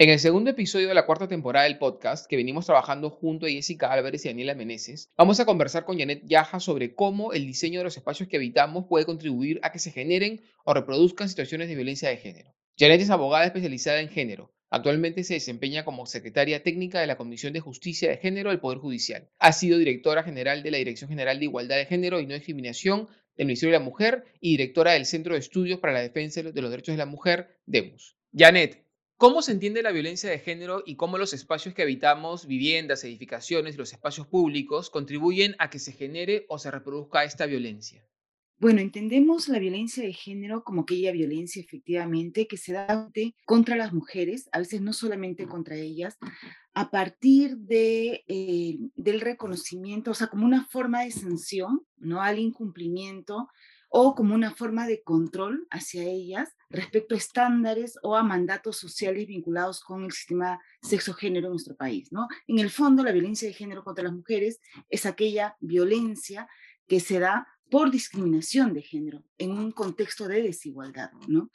En el segundo episodio de la cuarta temporada del podcast, que venimos trabajando junto a Jessica Álvarez y Daniela Meneses, vamos a conversar con Janet Yaja sobre cómo el diseño de los espacios que habitamos puede contribuir a que se generen o reproduzcan situaciones de violencia de género. Janet es abogada especializada en género. Actualmente se desempeña como secretaria técnica de la Comisión de Justicia de Género del Poder Judicial. Ha sido directora general de la Dirección General de Igualdad de Género y No Discriminación del Ministerio de la Mujer y directora del Centro de Estudios para la Defensa de los Derechos de la Mujer, DEMUS. Janet, ¿Cómo se entiende la violencia de género y cómo los espacios que habitamos, viviendas, edificaciones los espacios públicos contribuyen a que se genere o se reproduzca esta violencia? Bueno, entendemos la violencia de género como aquella violencia efectivamente que se da contra las mujeres, a veces no solamente contra ellas, a partir de, eh, del reconocimiento, o sea, como una forma de sanción, ¿no? Al incumplimiento o como una forma de control hacia ellas respecto a estándares o a mandatos sociales vinculados con el sistema sexo-género en nuestro país. ¿no? En el fondo, la violencia de género contra las mujeres es aquella violencia que se da por discriminación de género en un contexto de desigualdad, ¿no?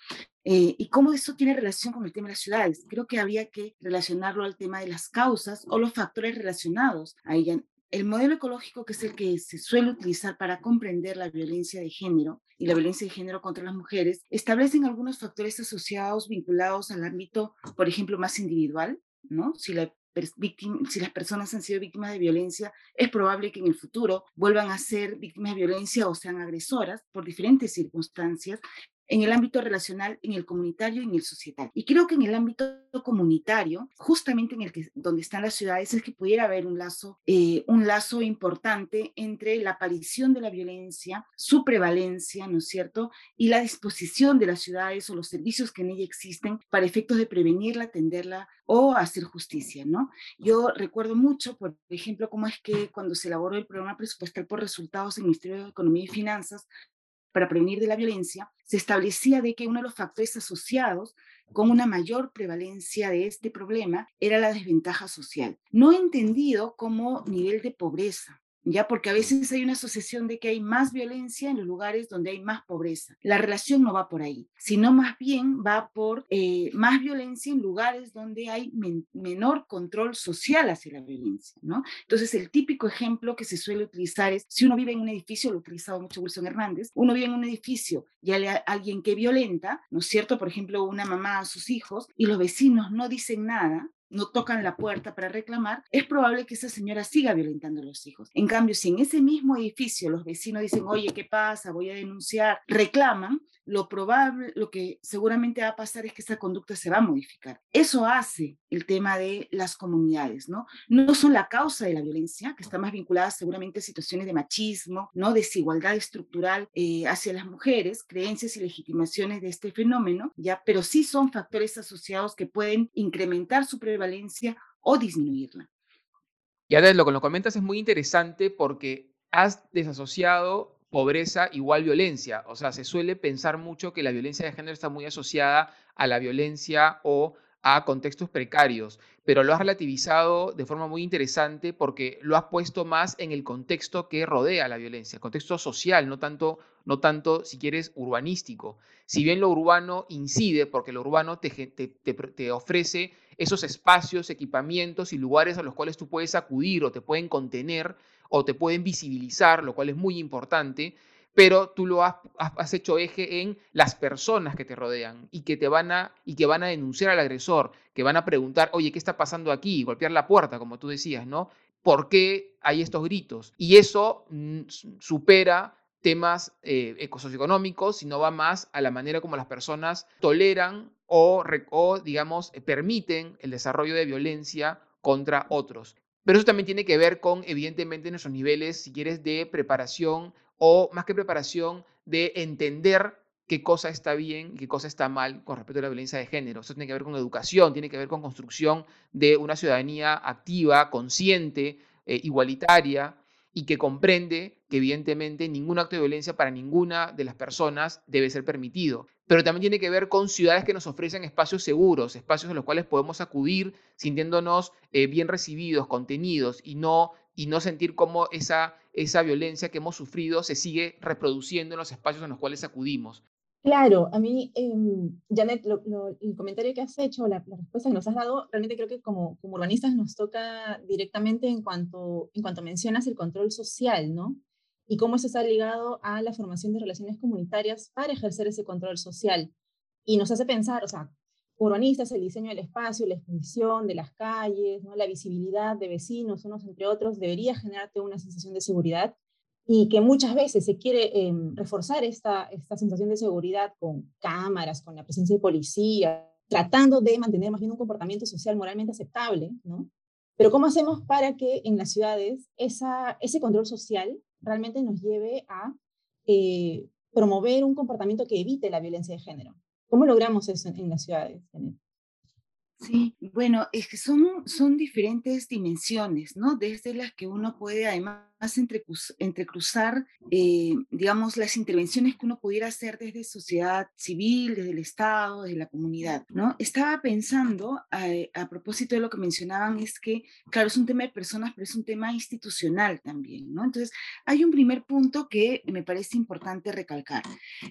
Eh, y cómo eso tiene relación con el tema de las ciudades. Creo que había que relacionarlo al tema de las causas o los factores relacionados a ella. El modelo ecológico, que es el que se suele utilizar para comprender la violencia de género y la violencia de género contra las mujeres, establecen algunos factores asociados vinculados al ámbito, por ejemplo, más individual, ¿no? Si si las personas han sido víctimas de violencia, es probable que en el futuro vuelvan a ser víctimas de violencia o sean agresoras por diferentes circunstancias en el ámbito relacional, en el comunitario y en el societal. Y creo que en el ámbito comunitario, justamente en el que donde están las ciudades, es que pudiera haber un lazo, eh, un lazo importante entre la aparición de la violencia, su prevalencia, ¿no es cierto? Y la disposición de las ciudades o los servicios que en ella existen para efectos de prevenirla, atenderla o hacer justicia, ¿no? Yo recuerdo mucho, por ejemplo, cómo es que cuando se elaboró el programa presupuestal por resultados en el Ministerio de Economía y Finanzas, para prevenir de la violencia, se establecía de que uno de los factores asociados con una mayor prevalencia de este problema era la desventaja social, no entendido como nivel de pobreza, ya porque a veces hay una asociación de que hay más violencia en los lugares donde hay más pobreza. La relación no va por ahí, sino más bien va por eh, más violencia en lugares donde hay menor control social hacia la violencia, ¿no? Entonces, el típico ejemplo que se suele utilizar es, si uno vive en un edificio, lo ha utilizado mucho Wilson Hernández, uno vive en un edificio y hay alguien que violenta, ¿no es cierto? Por ejemplo, una mamá a sus hijos y los vecinos no dicen nada, no tocan la puerta para reclamar, es probable que esa señora siga violentando a los hijos. En cambio, si en ese mismo edificio los vecinos dicen, oye, ¿qué pasa? Voy a denunciar, reclaman, lo probable, lo que seguramente va a pasar es que esa conducta se va a modificar. Eso hace el tema de las comunidades, ¿no? No son la causa de la violencia, que está más vinculada seguramente a situaciones de machismo, ¿no? Desigualdad estructural eh, hacia las mujeres, creencias y legitimaciones de este fenómeno, ¿ya? Pero sí son factores asociados que pueden incrementar su prevalencia o disminuirla. Y ahora lo que nos comentas es muy interesante porque has desasociado pobreza igual violencia. O sea, se suele pensar mucho que la violencia de género está muy asociada a la violencia o a contextos precarios, pero lo has relativizado de forma muy interesante porque lo has puesto más en el contexto que rodea la violencia, contexto social, no tanto, no tanto si quieres, urbanístico. Si bien lo urbano incide, porque lo urbano te, te, te ofrece esos espacios, equipamientos y lugares a los cuales tú puedes acudir o te pueden contener, o te pueden visibilizar, lo cual es muy importante, pero tú lo has, hecho eje en las personas que te rodean y que te van a y que van a denunciar al agresor, que van a preguntar, "Oye, ¿qué está pasando aquí?" golpear la puerta, como tú decías, ¿no? ¿Por qué hay estos gritos? Y eso mm, supera temas eh, socioeconómicos, sino va más a la manera como las personas toleran o, o, digamos, permiten el desarrollo de violencia contra otros. Pero eso también tiene que ver con, evidentemente, nuestros niveles, si quieres, de preparación o más que preparación, de entender qué cosa está bien y qué cosa está mal con respecto a la violencia de género. Eso tiene que ver con educación, tiene que ver con construcción de una ciudadanía activa, consciente, eh, igualitaria. y que comprende que evidentemente ningún acto de violencia para ninguna de las personas debe ser permitido. Pero también tiene que ver con ciudades que nos ofrecen espacios seguros, espacios en los cuales podemos acudir sintiéndonos eh, bien recibidos, contenidos y no, y no sentir cómo esa, esa violencia que hemos sufrido se sigue reproduciendo en los espacios en los cuales acudimos. Claro, a mí, eh, Janet, el comentario que has hecho, la, respuesta que nos has dado, realmente creo que como, como urbanistas nos toca directamente en cuanto, en cuanto mencionas el control social, ¿no? Y cómo eso está ligado a la formación de relaciones comunitarias para ejercer ese control social. Y nos hace pensar, o sea, urbanistas, el diseño del espacio, la exposición de las calles, ¿no? la visibilidad de vecinos, unos entre otros, debería generarte una sensación de seguridad y que muchas veces se quiere em, reforzar esta, esta sensación de seguridad con cámaras, con la presencia de policía, tratando de mantener más bien un comportamiento social moralmente aceptable, ¿no? Pero ¿cómo hacemos para que en las ciudades esa, ese control social realmente nos lleve a eh, promover un comportamiento que evite la violencia de género? ¿Cómo logramos eso en, en las ciudades? Sí, bueno, es que son, son diferentes dimensiones, ¿no? Desde las que uno puede además entrecruzar, eh, digamos, las intervenciones que uno pudiera hacer desde sociedad civil, desde el Estado, desde la comunidad, ¿no? Estaba pensando, eh, a, propósito de lo que mencionaban, es que, claro, es un tema de personas, pero es un tema institucional también, ¿no? Entonces, hay un primer punto que me parece importante recalcar,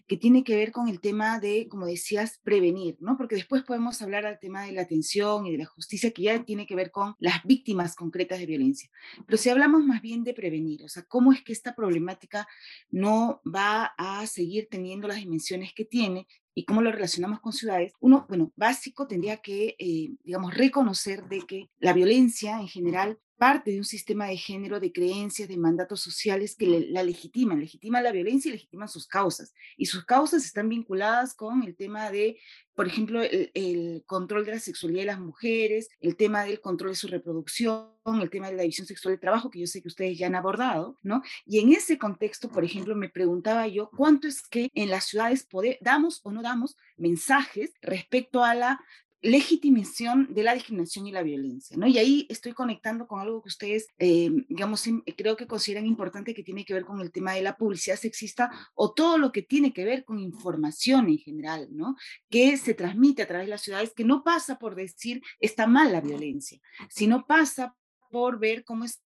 que tiene que ver con el tema de, como decías, prevenir, ¿no? Porque después podemos hablar al tema de la atención y de la justicia, que ya tiene que ver con las víctimas concretas de violencia. Pero si hablamos más bien de prevenir, o sea, cómo es que esta problemática no va a seguir teniendo las dimensiones que tiene y cómo lo relacionamos con ciudades. Uno, bueno, básico tendría que, eh, digamos, reconocer de que la violencia en general parte de un sistema de género, de creencias, de mandatos sociales que la legitiman, legitiman la violencia y legitiman sus causas. Y sus causas están vinculadas con el tema de, por ejemplo, el, control de la sexualidad de las mujeres, el tema del control de su reproducción, el tema de la división sexual del trabajo, que yo sé que ustedes ya han abordado, ¿no? Y en ese contexto, por ejemplo, me preguntaba yo, ¿cuánto es que en las ciudades damos o no damos mensajes respecto a la legitimación de la discriminación y la violencia, ¿no? Y ahí estoy conectando con algo que ustedes, eh, digamos, creo que consideran importante que tiene que ver con el tema de la publicidad sexista o todo lo que tiene que ver con información en general, ¿no? Que se transmite a través de las ciudades, que no pasa por decir está mal la violencia, sino pasa por ver cómo es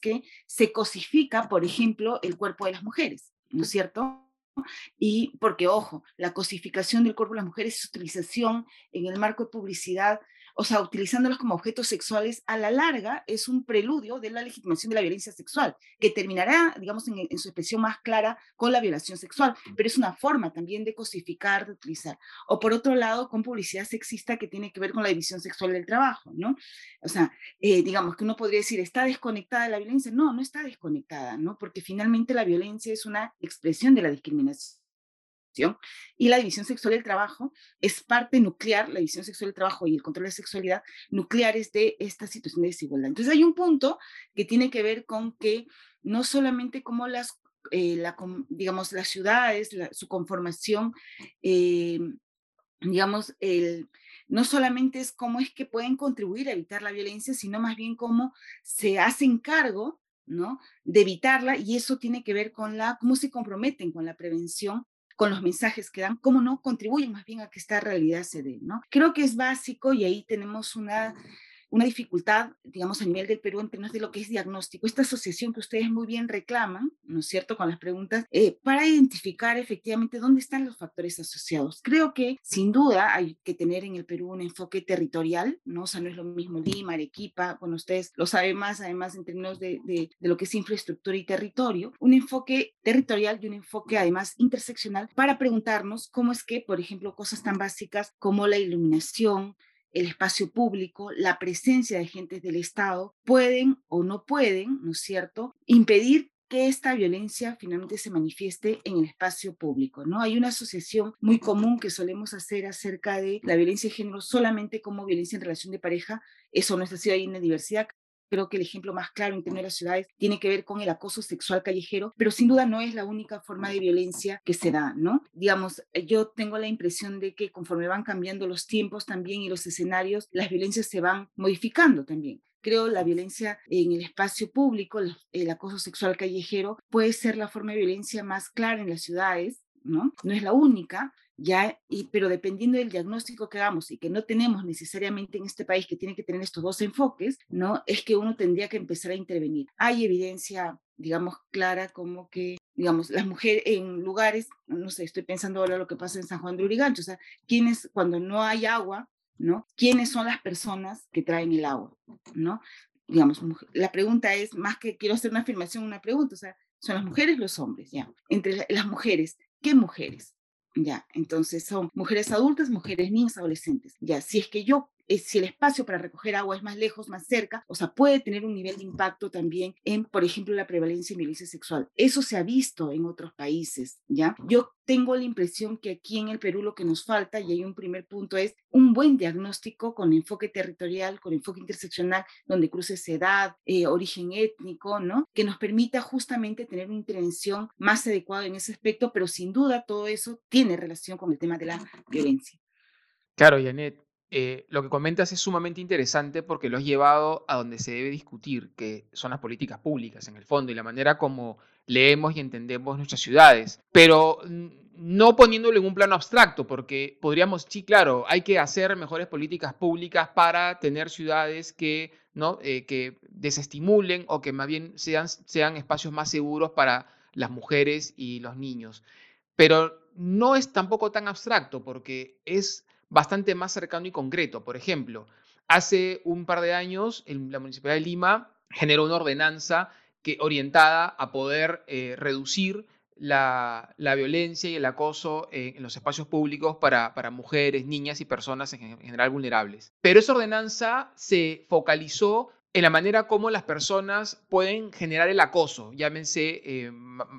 que se cosifica, por ejemplo, el cuerpo de las mujeres, ¿no es cierto? Y porque, ojo, la cosificación del cuerpo de las mujeres, su utilización en el marco de publicidad o sea, utilizándolos como objetos sexuales, a la larga es un preludio de la legitimación de la violencia sexual, que terminará, digamos, en, su expresión más clara con la violación sexual, pero es una forma también de cosificar, de utilizar. O por otro lado, con publicidad sexista que tiene que ver con la división sexual del trabajo, ¿no? O sea, eh, digamos que uno podría decir, ¿está desconectada de la violencia? No, no está desconectada, ¿no? Porque finalmente la violencia es una expresión de la discriminación y la división sexual del trabajo es parte nuclear, la división sexual del trabajo y el control de sexualidad nucleares de esta situación de desigualdad. Entonces hay un punto que tiene que ver con que no solamente como las, eh, digamos, las ciudades, su conformación, eh, digamos, el, no solamente es cómo es que pueden contribuir a evitar la violencia, sino más bien cómo se hacen cargo ¿no? de evitarla y eso tiene que ver con la, cómo se comprometen con la prevención con los mensajes que dan, cómo no contribuyen más bien a que esta realidad se dé, ¿no? Creo que es básico y ahí tenemos una una dificultad, digamos, a nivel del Perú en términos de lo que es diagnóstico, esta asociación que ustedes muy bien reclaman, ¿no es cierto?, con las preguntas, eh, para identificar efectivamente dónde están los factores asociados. Creo que sin duda hay que tener en el Perú un enfoque territorial, ¿no? O sea, no es lo mismo Lima, Arequipa, bueno, ustedes lo saben más, además, en términos de, de, de lo que es infraestructura y territorio, un enfoque territorial y un enfoque además interseccional para preguntarnos cómo es que, por ejemplo, cosas tan básicas como la iluminación, el espacio público, la presencia de agentes del Estado, pueden o no pueden, ¿no es cierto?, impedir que esta violencia finalmente se manifieste en el espacio público, ¿no? Hay una asociación muy común que solemos hacer acerca de la violencia de género solamente como violencia en relación de pareja, eso no está así, hay una diversidad, Creo que el ejemplo más claro en términos de las ciudades tiene que ver con el acoso sexual callejero, pero sin duda no es la única forma de violencia que se da, ¿no? Digamos, eh, yo tengo la impresión de que conforme van cambiando los tiempos también y los escenarios, las violencias se van modificando también. creo la violencia en el espacio público, el acoso sexual callejero, puede ser la forma de violencia más clara en las ciudades, ¿no? No es la única, ya, y, pero dependiendo del diagnóstico que hagamos y que no tenemos necesariamente en este país que tiene que tener estos dos enfoques, ¿no? Es que uno tendría que empezar a intervenir. Hay evidencia, digamos, clara como que, digamos, las mujeres en lugares, no sé, estoy pensando ahora lo que pasa en San Juan de Urigancho, o sea, quienes cuando no hay agua, ¿no? ¿Quiénes son las personas que traen el agua, ¿no? Digamos, la pregunta es, más que quiero hacer una afirmación, una pregunta, o sea, son las mujeres, los hombres, ya. Entre las mujeres, ¿qué mujeres? Ya, entonces son mujeres adultas, mujeres niñas, adolescentes. Ya, si es que yo si el espacio para recoger agua es más lejos, más cerca, o sea, puede tener un nivel de impacto también en, por ejemplo, la prevalencia de violencia sexual. Eso se ha visto en otros países, ¿ya? Yo tengo la impresión que aquí en el Perú lo que nos falta, y hay un primer punto, es un buen diagnóstico con enfoque territorial, con enfoque interseccional, donde cruces edad, eh, origen étnico, ¿no? Que nos permita justamente tener una intervención más adecuada en ese aspecto, pero sin duda todo eso tiene relación con el tema de la violencia. Claro, Janet, eh, lo que comentas es sumamente interesante porque lo has llevado a donde se debe discutir, que son las políticas públicas en el fondo y la manera como leemos y entendemos nuestras ciudades, pero no poniéndolo en un plano abstracto, porque podríamos, sí, claro, hay que hacer mejores políticas públicas para tener ciudades que, ¿no? Eh, que desestimulen o que más bien sean, sean espacios más seguros para las mujeres y los niños. Pero no es tampoco tan abstracto, porque es bastante más cercano y concreto. Por ejemplo, hace un par de años la Municipalidad de Lima generó una ordenanza que, orientada a poder eh, reducir la, violencia y el acoso en, los espacios públicos para, para, mujeres, niñas y personas en, general vulnerables. Pero esa ordenanza se focalizó en la manera como las personas pueden generar el acoso, llámense eh,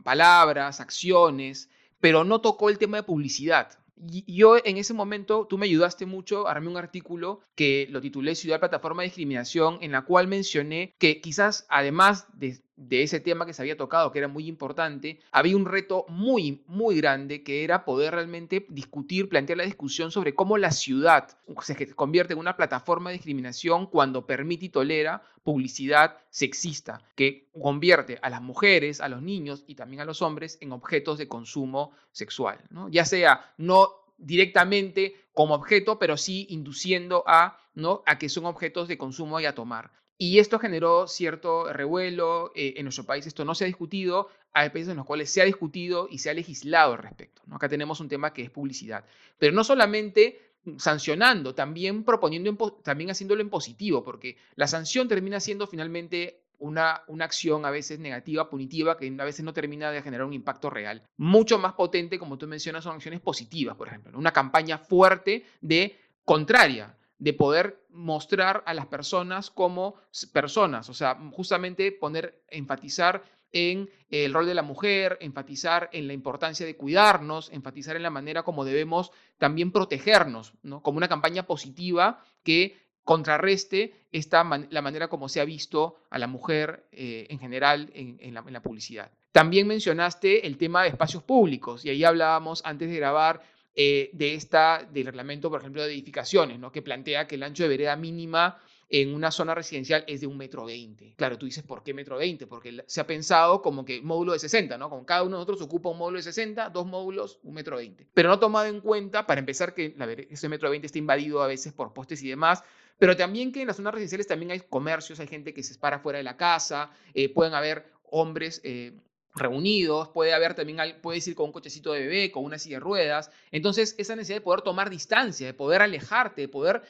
palabras, acciones, pero no tocó el tema de publicidad. Yo en ese momento, tú me ayudaste mucho, armé un artículo que lo titulé Ciudad Plataforma de Discriminación, en la cual mencioné que quizás además de de ese tema que se había tocado, que era muy importante, había un reto muy, muy grande que era poder realmente discutir, plantear la discusión sobre cómo la ciudad se convierte en una plataforma de discriminación cuando permite y tolera publicidad sexista, que convierte a las mujeres, a los niños y también a los hombres en objetos de consumo sexual, ¿no? ya sea no directamente como objeto, pero sí induciendo a, ¿no? a que son objetos de consumo y a tomar. Y esto generó cierto revuelo. Eh, en nuestro país esto no se ha discutido. Hay países en los cuales se ha discutido y se ha legislado al respecto. ¿no? Acá tenemos un tema que es publicidad. Pero no solamente sancionando, también proponiendo, también haciéndolo en positivo, porque la sanción termina siendo finalmente una, una, acción a veces negativa, punitiva, que a veces no termina de generar un impacto real. Mucho más potente, como tú mencionas, son acciones positivas, por ejemplo. Una campaña fuerte de contraria de poder mostrar a las personas como personas, o sea, justamente poner, enfatizar en el rol de la mujer, enfatizar en la importancia de cuidarnos, enfatizar en la manera como debemos también protegernos, ¿no? como una campaña positiva que contrarreste esta la manera como se ha visto a la mujer eh, en general en, la, en la publicidad. También mencionaste el tema de espacios públicos y ahí hablábamos antes de grabar eh, de esta, del reglamento, por ejemplo, de edificaciones, ¿no? que plantea que el ancho de vereda mínima en una zona residencial es de un metro veinte. Claro, tú dices, ¿por qué metro veinte? Porque se ha pensado como que módulo de 60, ¿no? Como cada uno de nosotros ocupa un módulo de 60, dos módulos, un metro veinte. Pero no tomado en cuenta, para empezar, que ese metro veinte está invadido a veces por postes y demás, pero también que en las zonas residenciales también hay comercios, hay gente que se para fuera de la casa, eh, pueden haber hombres eh, reunidos, puede haber también, puedes ir con un cochecito de bebé, con una silla de ruedas. Entonces, esa necesidad de poder tomar distancia, de poder alejarte, de poder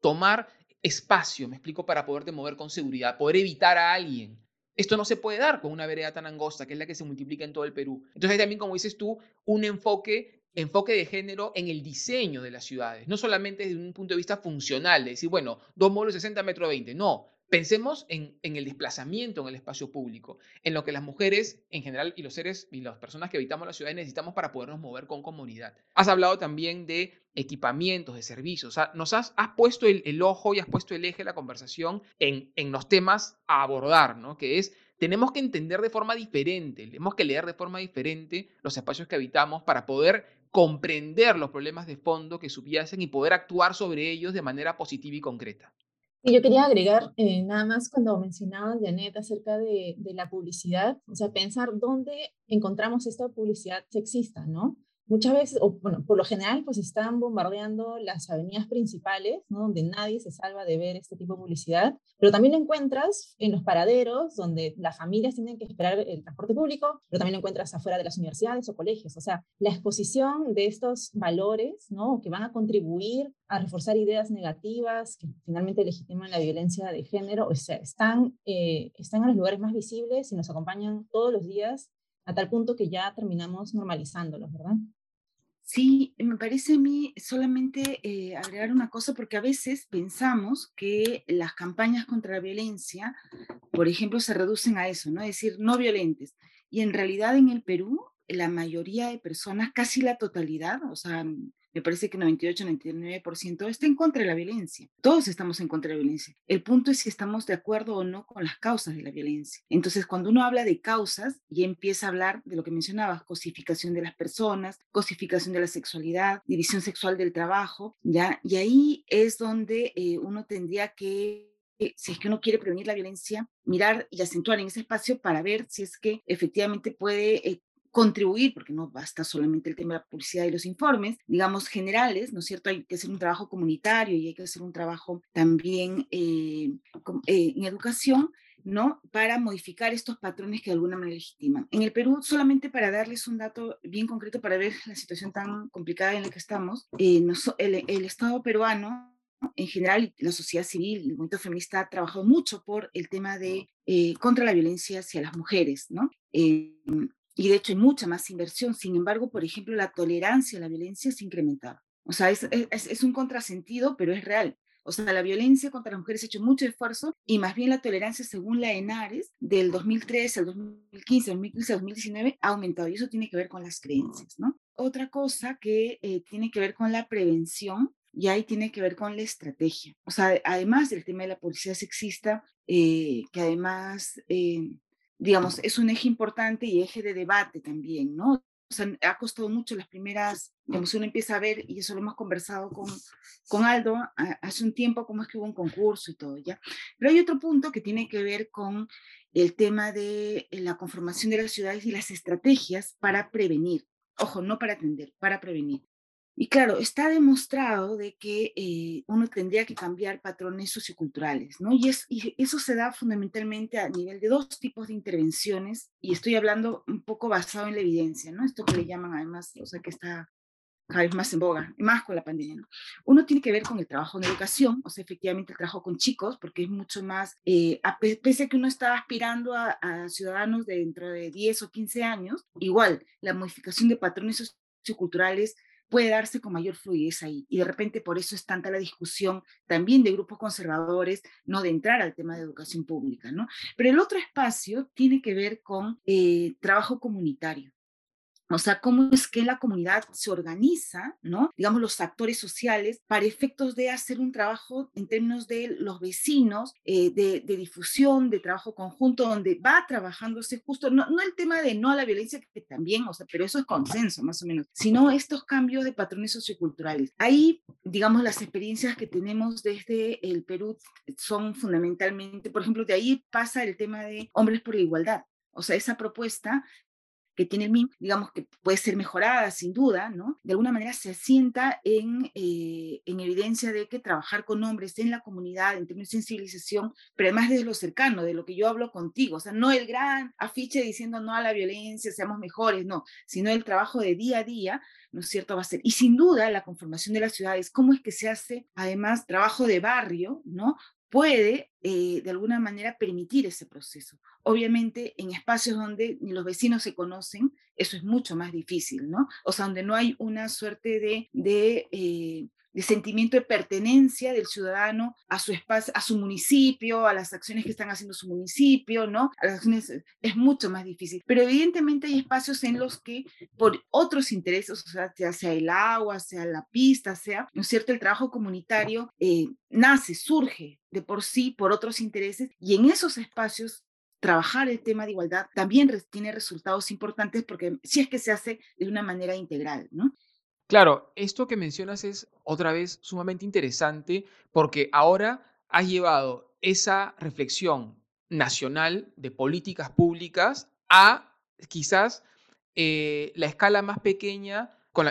tomar espacio, me explico, para poderte mover con seguridad, poder evitar a alguien. Esto no se puede dar con una vereda tan angosta, que es la que se multiplica en todo el Perú. Entonces, también, como dices tú, un enfoque enfoque de género en el diseño de las ciudades, no solamente desde un punto de vista funcional, de decir, bueno, dos módulos 60 metros 20, no, Pensemos en, el desplazamiento en el espacio público, en lo que las mujeres en general y los seres y las personas que habitamos la ciudad necesitamos para podernos mover con comunidad. Has hablado también de equipamientos, de servicios. O sea, nos has, puesto el, ojo y has puesto el eje de la conversación en, en los temas a abordar, ¿no? Que es tenemos que entender de forma diferente, tenemos que leer de forma diferente los espacios que habitamos para poder comprender los problemas de fondo que subyacen y poder actuar sobre ellos de manera positiva y concreta. Y yo quería agregar eh, nada más cuando mencionaba Janet acerca de, de, la publicidad, o sea, pensar dónde encontramos esta publicidad sexista, ¿no? Muchas veces, o bueno, por lo general, pues están bombardeando las avenidas principales, donde nadie se salva de ver este tipo de publicidad, pero también lo encuentras en los paraderos, donde las familias tienen que esperar el transporte público, pero también lo encuentras afuera de las universidades o colegios. O sea, la exposición de estos valores, ¿no? que van a contribuir a reforzar ideas negativas que finalmente legitiman la violencia de género, o sea, están, eh, están en los lugares más visibles y nos acompañan todos los días a tal punto que ya terminamos normalizándolos, ¿verdad? Sí, me parece a mí solamente eh, agregar una cosa, porque a veces pensamos que las campañas contra la violencia, por ejemplo, se reducen a eso, ¿no? Es decir, no violentes. Y en realidad en el Perú, la mayoría de personas, casi la totalidad, o sea, me parece que 98, 99% está en contra de la violencia. Todos estamos en contra de la violencia. El punto es si estamos de acuerdo o no con las causas de la violencia. Entonces, cuando uno habla de causas y empieza a hablar de lo que mencionabas, cosificación de las personas, cosificación de la sexualidad, división sexual del trabajo, ¿ya? Y ahí es donde eh, uno tendría que si es que uno quiere prevenir la violencia, mirar y acentuar en ese espacio para ver si es que efectivamente puede eh, contribuir, porque no basta solamente el tema de la publicidad y los informes, digamos, generales, ¿no es cierto? Hay que hacer un trabajo comunitario y hay que hacer un trabajo también eh, eh, en educación, ¿no? Para modificar estos patrones que de alguna manera legitiman. En el Perú, solamente para darles un dato bien concreto para ver la situación tan complicada en la que estamos, eh, el, Estado peruano en general, la sociedad civil, el movimiento feminista ha trabajado mucho por el tema de contra la violencia hacia las mujeres, ¿no? Y de hecho hay mucha más inversión. Sin embargo, por ejemplo, la tolerancia a la violencia se ha incrementado. O sea, es, es, es, un contrasentido, pero es real. O sea, la violencia contra las mujeres ha hecho mucho esfuerzo y más bien la tolerancia, según la ENARES, del 2013 al 2015, 2015 al 2019, ha aumentado y eso tiene que ver con las creencias, ¿no? Otra cosa que eh, tiene que ver con la prevención y ahí tiene que ver con la estrategia. O sea, además del tema de la policía sexista, eh, que además eh, digamos, es un eje importante y eje de debate también, ¿no? O sea, ha costado mucho las primeras, digamos, uno empieza a ver, y eso lo hemos conversado con, con Aldo hace un tiempo, cómo es que hubo un concurso y todo, ¿ya? Pero hay otro punto que tiene que ver con el tema de la conformación de las ciudades y las estrategias para prevenir. Ojo, no para atender, para prevenir. Y claro, está demostrado de que eh, uno tendría que cambiar patrones socioculturales, ¿no? Y, es, y eso se da fundamentalmente a nivel de dos tipos de intervenciones, y estoy hablando un poco basado en la evidencia, ¿no? Esto que le llaman además, o sea, que está cada vez más en boga, más con la pandemia, ¿no? Uno tiene que ver con el trabajo en educación, o sea, efectivamente el trabajo con chicos, porque es mucho más, eh, a pese a que uno está aspirando a, a ciudadanos de dentro de 10 o 15 años, igual, la modificación de patrones socioculturales puede darse con mayor fluidez ahí. Y de repente por eso es tanta la discusión también de grupos conservadores, no de entrar al tema de educación pública, ¿no? Pero el otro espacio tiene que ver con eh, trabajo comunitario. O sea, cómo es que la comunidad se organiza, ¿no? Digamos, los actores sociales para efectos de hacer un trabajo en términos de los vecinos, eh, de, difusión, de trabajo conjunto, donde va trabajándose justo, no, no el tema de no a la violencia, que también, o sea, pero eso es consenso más o menos, sino estos cambios de patrones socioculturales. Ahí, digamos, las experiencias que tenemos desde el Perú son fundamentalmente, por ejemplo, de ahí pasa el tema de hombres por la igualdad. O sea, esa propuesta que tiene el MIM, digamos que puede ser mejorada sin duda, ¿no? De alguna manera se asienta en, eh, en evidencia de que trabajar con hombres en la comunidad, en términos de sensibilización, pero además desde lo cercano, de lo que yo hablo contigo, o sea, no el gran afiche diciendo no a la violencia, seamos mejores, no, sino el trabajo de día a día, ¿no es cierto? Va a ser. Y sin duda la conformación de las ciudades, cómo es que se hace además trabajo de barrio, ¿no? puede eh, de alguna manera permitir ese proceso. Obviamente en espacios donde ni los vecinos se conocen, eso es mucho más difícil, ¿no? O sea, donde no hay una suerte de, de eh, de sentimiento de pertenencia del ciudadano a su espacio, a su municipio, a las acciones que están haciendo su municipio, ¿no? A las acciones, es mucho más difícil. Pero evidentemente hay espacios en los que por otros intereses, o sea, sea el agua, sea la pista, sea, ¿no es cierto?, el trabajo comunitario eh, nace, surge de por sí por otros intereses y en esos espacios trabajar el tema de igualdad también tiene resultados importantes porque si es que se hace de una manera integral, ¿no? Claro, esto que mencionas es otra vez sumamente interesante porque ahora has llevado esa reflexión nacional de políticas públicas a quizás eh, la escala más pequeña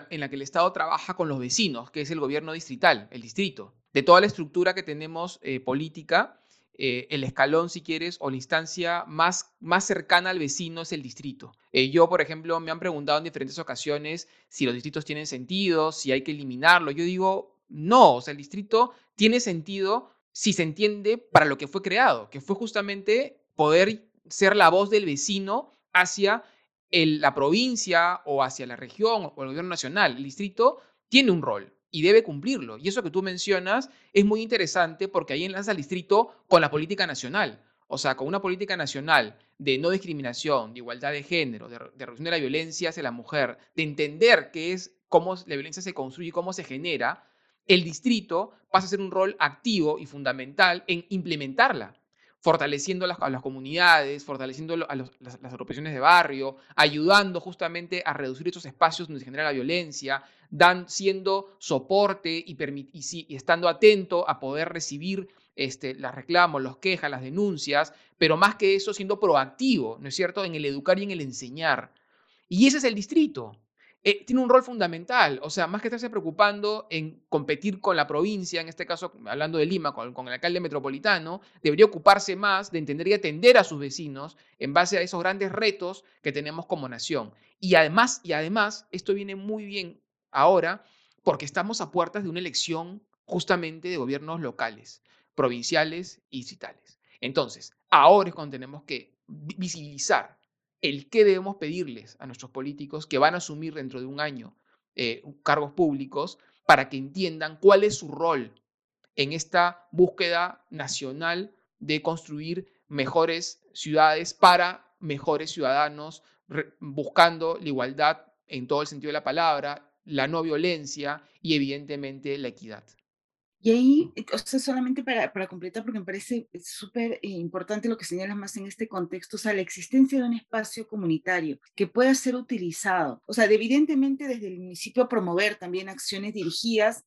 en la que el Estado trabaja con los vecinos, que es el gobierno distrital, el distrito. De toda la estructura que tenemos eh, política, eh, el escalón, si quieres, o la instancia más, más cercana al vecino es el distrito. yo, por ejemplo, me han preguntado en diferentes ocasiones si los distritos tienen sentido, si hay que eliminarlo. Yo digo, no, o sea, el distrito tiene sentido si se entiende para lo que fue creado, que fue justamente poder ser la voz del vecino hacia la provincia o hacia la región o el gobierno nacional. El distrito tiene un rol y debe cumplirlo. Y eso que tú mencionas es muy interesante porque ahí enlaza el distrito con la política nacional. O sea, con una política nacional de no discriminación, de igualdad de género, de, reducción de la violencia hacia la mujer, de entender qué es cómo la violencia se construye y cómo se genera, el distrito pasa a ser un rol activo y fundamental en implementarla, fortaleciendo a las, comunidades, fortaleciendo a las, las de barrio, ayudando justamente a reducir estos espacios donde se genera la violencia, dan, siendo soporte y, y, estando atento a poder recibir este, las reclamos, los quejas, las denuncias, pero más que eso, siendo proactivo, ¿no es cierto?, en el educar y en el enseñar. Y ese es el distrito. Eh, tiene un rol fundamental. O sea, más que estarse preocupando en competir con la provincia, en este caso hablando de Lima, con, con, el alcalde metropolitano, debería ocuparse más de entender y atender a sus vecinos en base a esos grandes retos que tenemos como nación. Y además, y además, esto viene muy bien ahora porque estamos a puertas de una elección justamente de gobiernos locales, provinciales y distritales. Entonces, ahora es cuando tenemos que visibilizar el qué debemos pedirles a nuestros políticos que van a asumir dentro de un año eh, cargos públicos para que entiendan cuál es su rol en esta búsqueda nacional de construir mejores ciudades para mejores ciudadanos, buscando la igualdad en todo el sentido de la palabra, la no violencia y evidentemente la equidad. Y ahí, eh, o sea, solamente para, para completar, porque me parece súper eh, importante lo que señalas más en este contexto, o sea, la existencia de un espacio comunitario que pueda ser utilizado, o sea, de, evidentemente desde el municipio promover también acciones dirigidas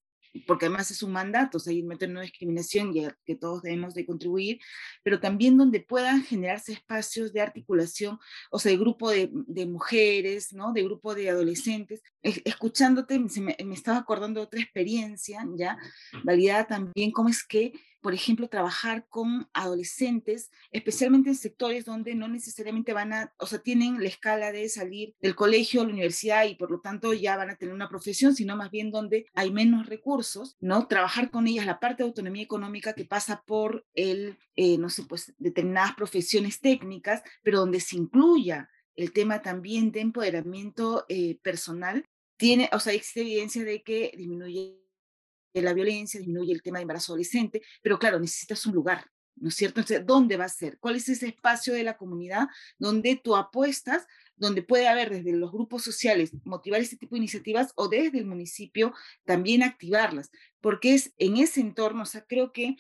porque además es un mandato, o sea, meter una discriminación y que todos debemos de contribuir, pero también donde puedan generarse espacios de articulación, o sea, de grupo de, de mujeres, ¿no? De grupo de adolescentes. Escuchándote, me, me, estaba acordando de otra experiencia, ¿ya? Validada también cómo es que por ejemplo, trabajar con adolescentes, especialmente en sectores donde no necesariamente van a, o sea, tienen la escala de salir del colegio a la universidad y por lo tanto ya van a tener una profesión, sino más bien donde hay menos recursos, ¿no? Trabajar con ellas la parte de autonomía económica que pasa por el, eh, no sé, pues determinadas profesiones técnicas, pero donde se incluya el tema también de empoderamiento eh, personal, tiene, o sea, existe evidencia de que disminuye la violencia, disminuye el tema de embarazo adolescente, pero claro, necesitas un lugar, ¿no es cierto? Entonces, ¿dónde va a ser? ¿Cuál es ese espacio de la comunidad donde tú apuestas, donde puede haber desde los grupos sociales motivar este tipo de iniciativas o desde el municipio también activarlas? Porque es en ese entorno, o sea, creo que,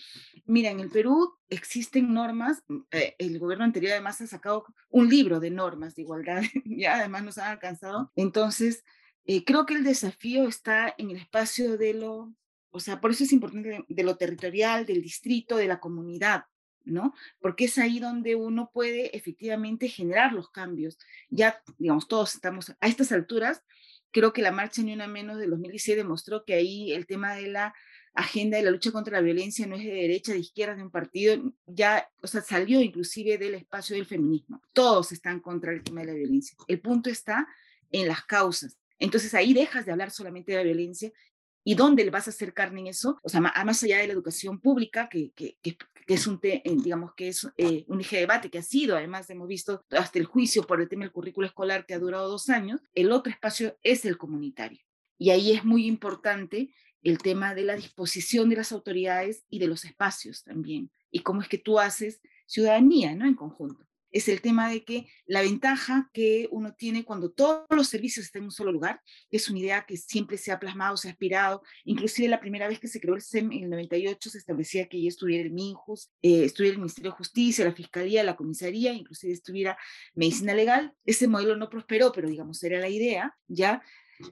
mira, en el Perú existen normas, mm, eh, el gobierno anterior además ha sacado un libro de normas de igualdad, ya además nos han alcanzado. Entonces, eh, creo que el desafío está en el espacio de lo o sea, por eso es importante de lo territorial, del distrito, de la comunidad, ¿no? Porque es ahí donde uno puede efectivamente generar los cambios. Ya, digamos, todos estamos a estas alturas. Creo que la marcha Ni Una Menos del 2016 demostró que ahí el tema de la agenda de la lucha contra la violencia no es de derecha, de izquierda, de un partido, ya, o sea, salió inclusive del espacio del feminismo. Todos están contra el tema de la violencia. El punto está en las causas. Entonces ahí dejas de hablar solamente de la violencia ¿Y dónde le vas a hacer carne en eso? O sea, más allá de la educación pública, que, que, que, es un, eh, digamos, que es eh, un eje de debate que ha sido, además hemos visto hasta el juicio por el tema del currículo escolar que ha durado dos años, el otro espacio es el comunitario. Y ahí es muy importante el tema de la disposición de las autoridades y de los espacios también. Y cómo es que tú haces ciudadanía, ¿no? En conjunto es el tema de que la ventaja que uno tiene cuando todos los servicios están en un solo lugar, es una idea que siempre se ha plasmado, se ha aspirado, inclusive la primera vez que se creó el SEM en el 98 se establecía que ya estuviera el MINJUS, eh, el Ministerio de Justicia, la Fiscalía, la Comisaría, inclusive estuviera Medicina Legal. Ese modelo no prosperó, pero digamos, era la idea, ya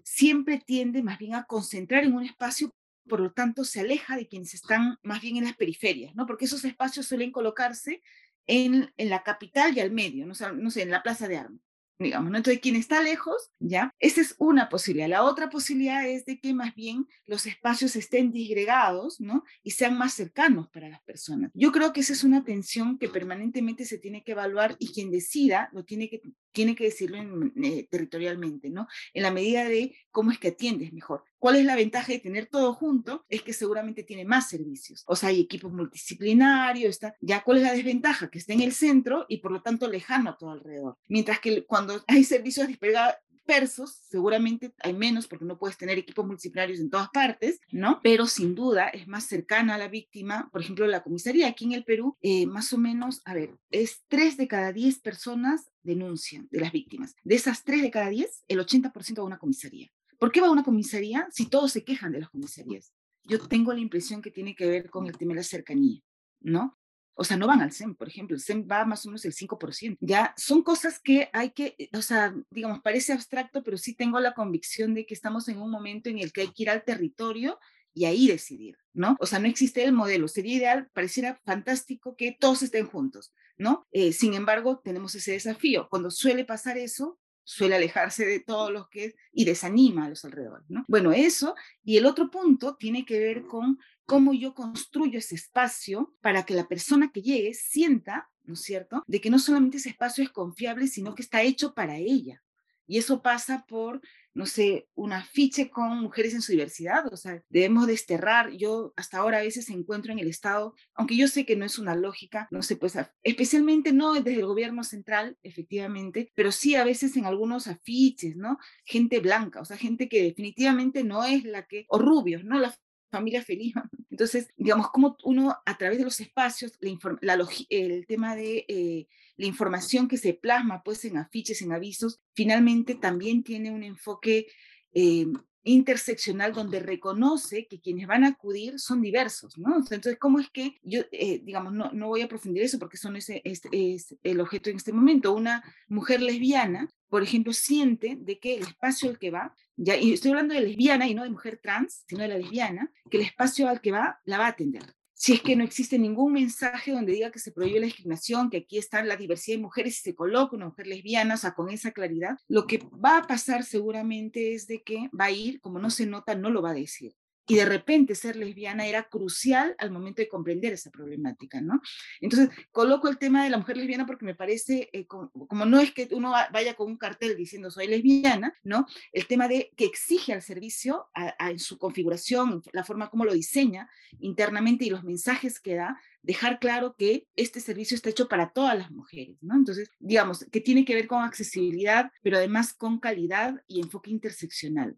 siempre tiende más bien a concentrar en un espacio por lo tanto se aleja de quienes están más bien en las periferias, ¿no? Porque esos espacios suelen colocarse en, en la capital y al medio, no, no sé, en la Plaza de Armas digamos, ¿no? Entonces, quien está lejos, ¿ya? Esa es una posibilidad. La otra posibilidad es de que más bien los espacios estén disgregados, ¿no? Y sean más cercanos para las personas. Yo creo que esa es una tensión que permanentemente se tiene que evaluar y quien decida lo tiene que, tiene que decirlo eh, territorialmente, ¿no? En la medida de cómo es que atiendes mejor. ¿Cuál es la ventaja de tener todo junto? Es que seguramente tiene más servicios. O sea, hay equipos multidisciplinarios, está. Ya, ¿cuál es la desventaja? Que está en el centro y por lo tanto lejano a todo alrededor. Mientras que cuando hay servicios dispersos, seguramente hay menos porque no puedes tener equipos multidisciplinarios en todas partes, ¿no? Pero sin duda es más cercana a la víctima. Por ejemplo, la comisaría aquí en el Perú, eh, más o menos, a ver, es tres de cada diez personas denuncian de las víctimas. De esas tres de cada diez, el 80% va a una comisaría. ¿Por qué va a una comisaría si todos se quejan de las comisarías? Yo tengo la impresión que tiene que ver con el tema de la cercanía, ¿no? O sea, no van al SEM, por ejemplo, el SEM va más o menos el 5%. Ya son cosas que hay que, eh, o sea, digamos, parece abstracto, pero sí tengo la convicción de que estamos en un momento en el que hay que ir al territorio y ahí decidir, ¿no? O sea, no existe el modelo. Sería ideal, pareciera fantástico que todos estén juntos, ¿no? Eh, sin embargo, tenemos ese desafío. Cuando suele pasar eso, suele alejarse de todos los que y desanima a los alrededores. ¿no? Bueno, eso. Y el otro punto tiene que ver con cómo yo construyo ese espacio para que la persona que llegue sienta, ¿no es cierto?, de que no solamente ese espacio es confiable, sino que está hecho para ella. Y eso pasa por no sé, un afiche con mujeres en su diversidad, o sea, debemos desterrar, yo hasta ahora a veces encuentro en el Estado, aunque yo sé que no es una lógica, no sé, pues especialmente no desde el gobierno central, efectivamente, pero sí a veces en algunos afiches, ¿no? Gente blanca, o sea, gente que definitivamente no es la que, o rubios, ¿no? La familia feliz. Entonces, digamos, como uno a través de los espacios, la, el tema de eh, la información que se plasma pues en afiches, en avisos, finalmente también tiene un enfoque eh, interseccional donde reconoce que quienes van a acudir son diversos, ¿no? Entonces, ¿cómo es que yo, eh, digamos, no, no voy a profundizar eso porque eso no es, es, es, el objeto en este momento, una mujer lesbiana, por ejemplo, siente de que el espacio al que va, ya, y estoy hablando de lesbiana y no de mujer trans, sino de la lesbiana, que el espacio al que va la va a atender si es que no existe ningún mensaje donde diga que se prohíbe la discriminación, que aquí está la diversidad de mujeres y se coloca una mujer lesbiana, o sea, con esa claridad, lo que va a pasar seguramente es de que va a ir, como no se nota, no lo va a decir y de repente ser lesbiana era crucial al momento de comprender esa problemática, ¿no? Entonces, coloco el tema de la mujer lesbiana porque me parece, eh, como, no es que uno vaya con un cartel diciendo soy lesbiana, ¿no? El tema de que exige al servicio, en su configuración, la forma como lo diseña internamente y los mensajes que da, dejar claro que este servicio está hecho para todas las mujeres, ¿no? Entonces, digamos, que tiene que ver con accesibilidad, pero además con calidad y enfoque interseccional.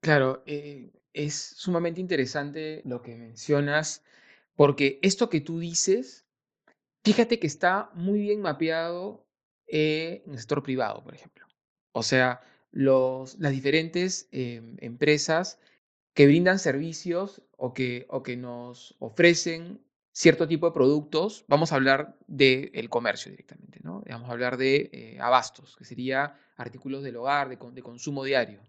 Claro, eh, es sumamente interesante lo que mencionas, porque esto que tú dices, fíjate que está muy bien mapeado en el sector privado, por ejemplo. O sea, los, las diferentes em, empresas que brindan servicios o que, o que nos ofrecen cierto tipo de productos, vamos a hablar del comercio directamente, ¿no? Vamos a hablar de eh, abastos, que sería artículos del hogar, de, de consumo diario.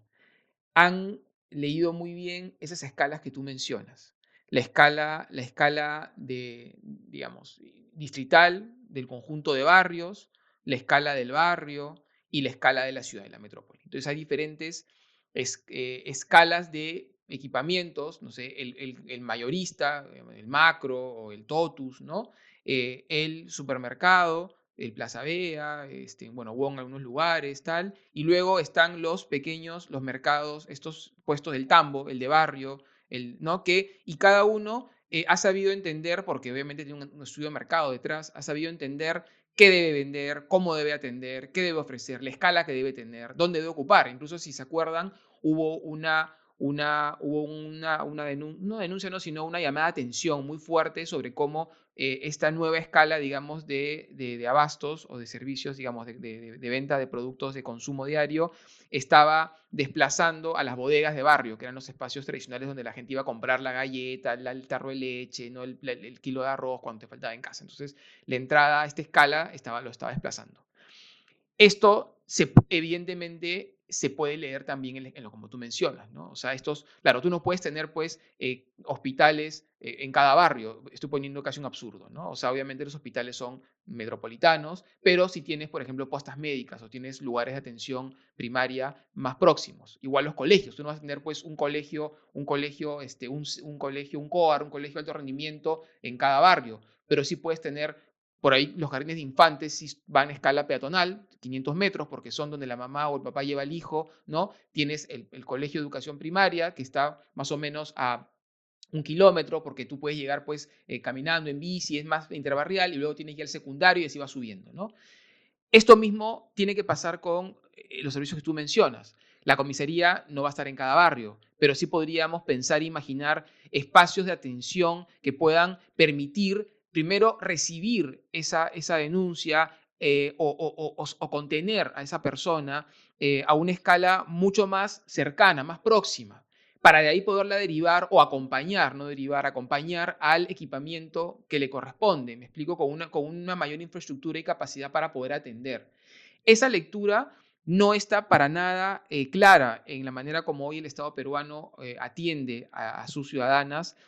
Han leído muy bien esas escalas que tú mencionas. La escala, la escala de, digamos, distrital del conjunto de barrios, la escala del barrio y la escala de la ciudad, de la metrópoli. Entonces hay diferentes eh, escalas de equipamientos, no sé, el, mayorista, el macro o el totus, ¿no? Eh, el supermercado, el Plaza Vea, este, bueno, hubo en algunos lugares, tal. Y luego están los pequeños, los mercados, estos puestos del tambo, el de barrio, el, ¿no? Que, y cada uno eh, ha sabido entender, porque obviamente tiene un, estudio de mercado detrás, ha sabido entender qué debe vender, cómo debe atender, qué debe ofrecer, la escala que debe tener, dónde debe ocupar. Incluso si se acuerdan, hubo una una, hubo una, una denuncia, no sino una llamada de atención muy fuerte sobre cómo eh, esta nueva escala, digamos, de, de, abastos o de servicios, digamos, de, de, venta de productos de consumo diario, estaba desplazando a las bodegas de barrio, que eran los espacios tradicionales donde la gente iba a comprar la galleta, el tarro de leche, ¿no? el, el, kilo de arroz cuando te faltaba en casa. Entonces, la entrada a esta escala estaba, lo estaba desplazando. Esto se, evidentemente se puede leer también en, lo como tú mencionas, ¿no? O sea, estos, claro, tú no puedes tener pues eh, hospitales eh, en cada barrio, estoy poniendo casi un absurdo, ¿no? O sea, obviamente los hospitales son metropolitanos, pero si tienes, por ejemplo, postas médicas o tienes lugares de atención primaria más próximos, igual los colegios, tú no vas a tener pues un colegio, un colegio, este, un, un colegio, un COAR, un colegio de alto rendimiento en cada barrio, pero sí puedes tener por ahí los jardines de infantes sí van a escala peatonal, 500 metros, porque son donde la mamá o el papá lleva al hijo, ¿no? Tienes el, colegio de educación primaria, que está más o menos a un kilómetro, porque tú puedes llegar pues eh, caminando en bici, es más interbarrial, y luego tienes ya el secundario y así va subiendo, ¿no? Esto mismo tiene que pasar con eh, los servicios que tú mencionas. La comisaría no va a estar en cada barrio, pero sí podríamos pensar e imaginar espacios de atención que puedan permitir primero recibir esa, esa denuncia eh, o, contener a esa persona eh, a una escala mucho más cercana, más próxima, para de ahí poderla derivar o acompañar, no derivar, acompañar al equipamiento que le corresponde. Me explico, con una, con una mayor infraestructura y capacidad para poder atender. Esa lectura no está para nada eh, clara en la manera como hoy el Estado peruano atiende a sus ciudadanas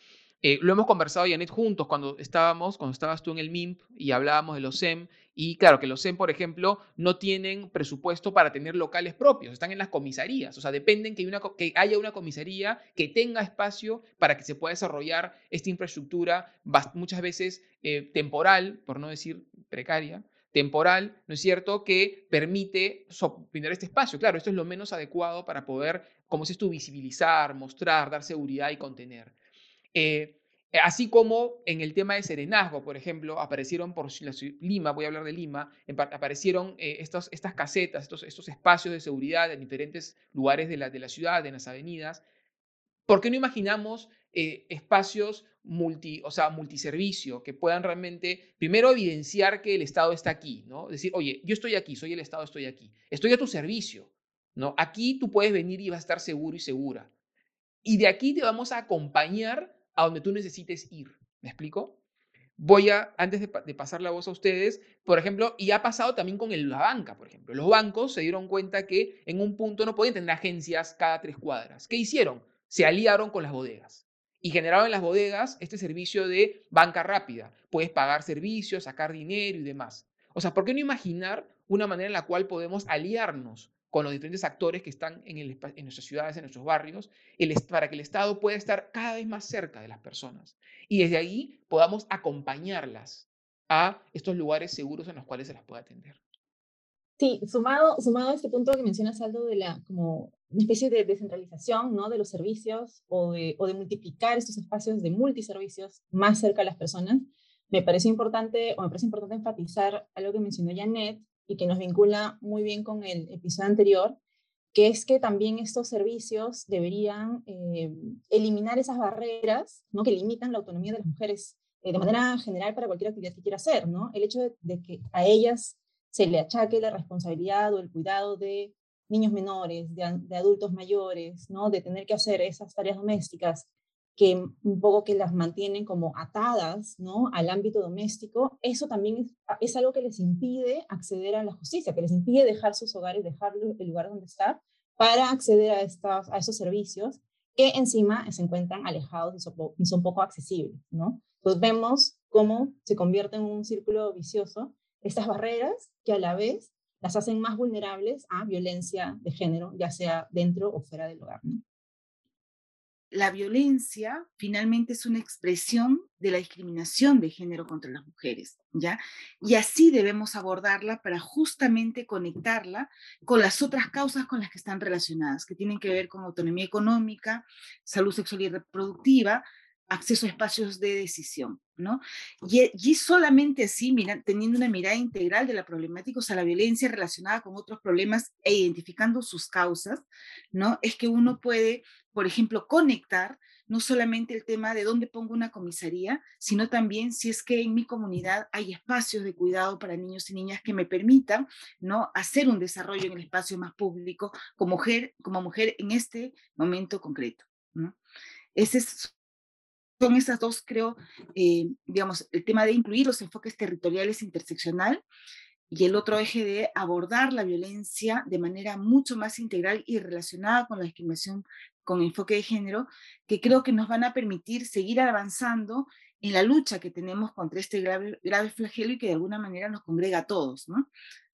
eh, lo hemos conversado, Janet, juntos cuando estábamos, cuando estabas tú en el MIMP y hablábamos de los SEM. Y claro, que los SEM, por ejemplo, no tienen presupuesto para tener locales propios, están en las comisarías. O sea, dependen que, una, que haya una comisaría que tenga espacio para que se pueda desarrollar esta infraestructura, muchas veces eh, temporal, por no decir precaria, temporal, ¿no es cierto?, que permite brindar este espacio. Claro, esto es lo menos adecuado para poder, como es tú, visibilizar, mostrar, dar seguridad y contener. Eh, así como en el tema de serenazgo, por ejemplo, aparecieron por Lima, voy a hablar de Lima, aparecieron eh, estos, estas casetas, estos, estos espacios de seguridad en diferentes lugares de la, de la ciudad, en las avenidas. ¿Por qué no imaginamos eh, espacios multi, o sea, multiservicio que puedan realmente, primero, evidenciar que el Estado está aquí, ¿no? Decir, oye, yo estoy aquí, soy el Estado, estoy aquí, estoy a tu servicio, ¿no? Aquí tú puedes venir y vas a estar seguro y segura. Y de aquí te vamos a acompañar a donde tú necesites ir. ¿Me explico? Voy a, antes de, pasar la voz a ustedes, por ejemplo, y ha pasado también con la banca, por ejemplo. Los bancos se dieron cuenta que en un punto no podían tener agencias cada tres cuadras. ¿Qué hicieron? Se aliaron con las bodegas y generaron en las bodegas este servicio de banca rápida. Puedes pagar servicios, sacar dinero y demás. O sea, ¿por qué no imaginar una manera en la cual podemos aliarnos con los diferentes actores que están en, el, en nuestras ciudades, en nuestros barrios, el, para que el Estado pueda estar cada vez más cerca de las personas y desde ahí podamos acompañarlas a estos lugares seguros en los cuales se las pueda atender. Sí, sumado, sumado a este punto que mencionas, Aldo, de la, como una especie de descentralización ¿no? de los servicios o de, o de multiplicar estos espacios de multiservicios más cerca a las personas, me parece importante, o me parece importante enfatizar algo que mencionó Janet, y que nos vincula muy bien con el episodio anterior, que es que también estos servicios deberían eh, eliminar esas barreras ¿no? que limitan la autonomía de las mujeres eh, de manera general para cualquier actividad que quiera hacer. ¿no? El hecho de, que a ellas se le achaque la responsabilidad o el cuidado de niños menores, de, de adultos mayores, ¿no? de tener que hacer esas tareas domésticas que un poco que las mantienen como atadas ¿no? al ámbito doméstico, eso también es, algo que les impide acceder a la justicia, que les impide dejar sus hogares, dejar el lugar donde estar para acceder a, estas, a esos servicios que encima se encuentran alejados y son, poco accesibles. ¿no? Entonces vemos cómo se convierte en un círculo vicioso estas barreras que a la vez las hacen más vulnerables a violencia de género, ya sea dentro o fuera del hogar. La violencia finalmente es una expresión de la discriminación de género contra las mujeres, ¿ya? Y así debemos abordarla para justamente conectarla con las otras causas con las que están relacionadas, que tienen que ver con autonomía económica, salud sexual y reproductiva, acceso a espacios de decisión, ¿no? Y, y solamente así, mira, teniendo una mirada integral de la problemática, o sea, la violencia relacionada con otros problemas e identificando sus causas, ¿no? Es que uno puede, por ejemplo, conectar no solamente el tema de dónde pongo una comisaría, sino también si es que en mi comunidad hay espacios de cuidado para niños y niñas que me permitan ¿no? hacer un desarrollo en el espacio más público como mujer, como mujer en este momento concreto. ¿no? Ese es son esas dos, creo, eh, digamos, el tema de incluir los enfoques territoriales interseccional y el otro eje de abordar la violencia de manera mucho más integral y relacionada con la discriminación con enfoque de género, que creo que nos van a permitir seguir avanzando en la lucha que tenemos contra este grave, grave flagelo y que de alguna manera nos congrega a todos. ¿no?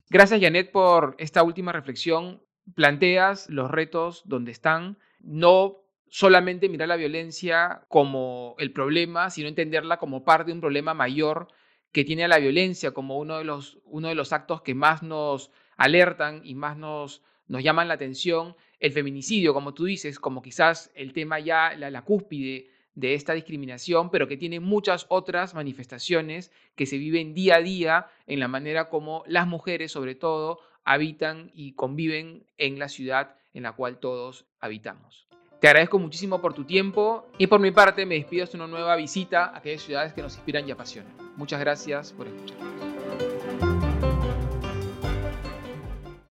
Gracias, Janet, por esta última reflexión. Planteas los retos donde están, no solamente mirar la violencia como el problema, sino entenderla como parte de un problema mayor que tiene a la violencia como uno de los, uno de los actos que más nos alertan y más nos, nos llaman la atención. El feminicidio, como tú dices, como quizás el tema ya, la, la cúspide de esta discriminación, pero que tiene muchas otras manifestaciones que se viven día a día en la manera como las mujeres, sobre todo, habitan y conviven en la ciudad en la cual todos habitamos. Te agradezco muchísimo por tu tiempo y por mi parte me despido hasta una nueva visita a aquellas ciudades que nos inspiran y apasionan. Muchas gracias por escuchar.